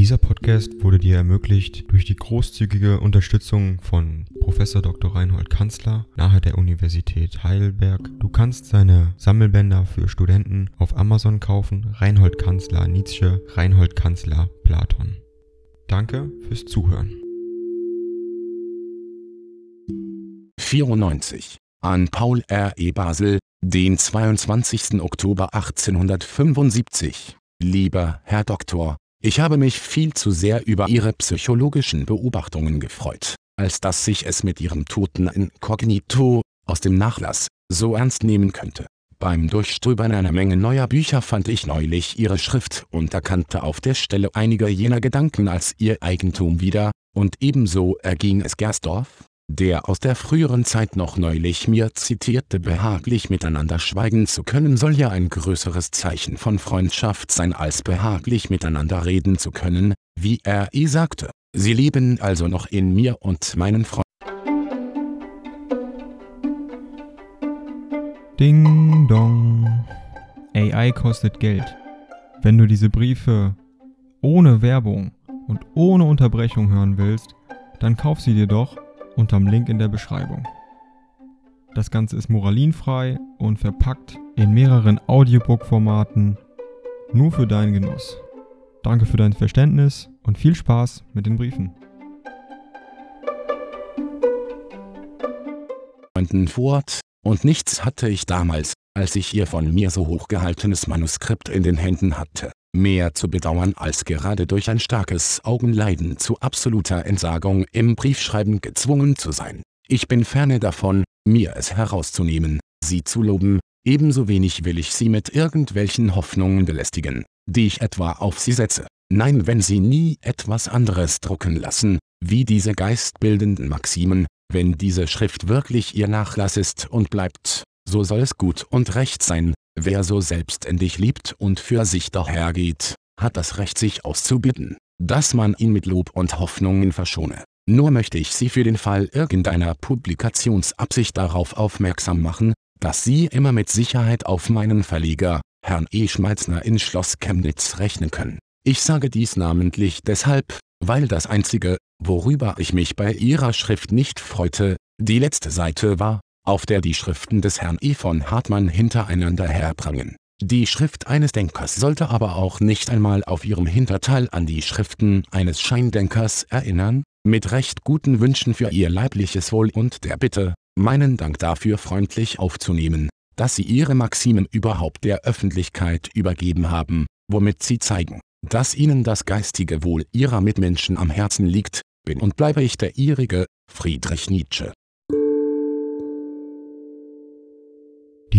Dieser Podcast wurde dir ermöglicht durch die großzügige Unterstützung von Prof. Dr. Reinhold Kanzler nahe der Universität Heidelberg. Du kannst seine Sammelbänder für Studenten auf Amazon kaufen. Reinhold Kanzler Nietzsche, Reinhold Kanzler Platon. Danke fürs Zuhören. 94 an Paul R. E. Basel, den 22. Oktober 1875. Lieber Herr Doktor, ich habe mich viel zu sehr über Ihre psychologischen Beobachtungen gefreut, als dass ich es mit Ihrem toten Inkognito aus dem Nachlass so ernst nehmen könnte. Beim Durchstöbern einer Menge neuer Bücher fand ich neulich Ihre Schrift und erkannte auf der Stelle einige jener Gedanken als Ihr Eigentum wieder, und ebenso erging es Gersdorf, der aus der früheren Zeit noch neulich mir zitierte behaglich miteinander schweigen zu können soll ja ein größeres Zeichen von Freundschaft sein als behaglich miteinander reden zu können, wie er eh sagte. Sie leben also noch in mir und meinen Freunden. Ding dong. AI kostet Geld. Wenn du diese Briefe ohne Werbung und ohne Unterbrechung hören willst, dann kauf sie dir doch unterm Link in der Beschreibung. Das Ganze ist moralinfrei und verpackt in mehreren Audiobook-Formaten nur für deinen Genuss. Danke für dein Verständnis und viel Spaß mit den Briefen. fort, und nichts hatte ich damals, als ich ihr von mir so hochgehaltenes Manuskript in den Händen hatte mehr zu bedauern als gerade durch ein starkes Augenleiden zu absoluter Entsagung im Briefschreiben gezwungen zu sein. Ich bin ferne davon, mir es herauszunehmen, sie zu loben, ebenso wenig will ich sie mit irgendwelchen Hoffnungen belästigen, die ich etwa auf sie setze. Nein, wenn sie nie etwas anderes drucken lassen, wie diese geistbildenden Maximen, wenn diese Schrift wirklich ihr Nachlass ist und bleibt, so soll es gut und recht sein, Wer so selbständig liebt und für sich dahergeht, hat das Recht sich auszubitten, dass man ihn mit Lob und Hoffnungen verschone. Nur möchte ich Sie für den Fall irgendeiner Publikationsabsicht darauf aufmerksam machen, dass Sie immer mit Sicherheit auf meinen Verleger, Herrn E. Schmalzner in Schloss Chemnitz rechnen können. Ich sage dies namentlich deshalb, weil das Einzige, worüber ich mich bei Ihrer Schrift nicht freute, die letzte Seite war, auf der die Schriften des Herrn E. von Hartmann hintereinander herprangen. Die Schrift eines Denkers sollte aber auch nicht einmal auf ihrem Hinterteil an die Schriften eines Scheindenkers erinnern, mit recht guten Wünschen für ihr leibliches Wohl und der Bitte, meinen Dank dafür freundlich aufzunehmen, dass sie ihre Maximen überhaupt der Öffentlichkeit übergeben haben, womit sie zeigen, dass ihnen das geistige Wohl ihrer Mitmenschen am Herzen liegt, bin und bleibe ich der ihrige, Friedrich Nietzsche.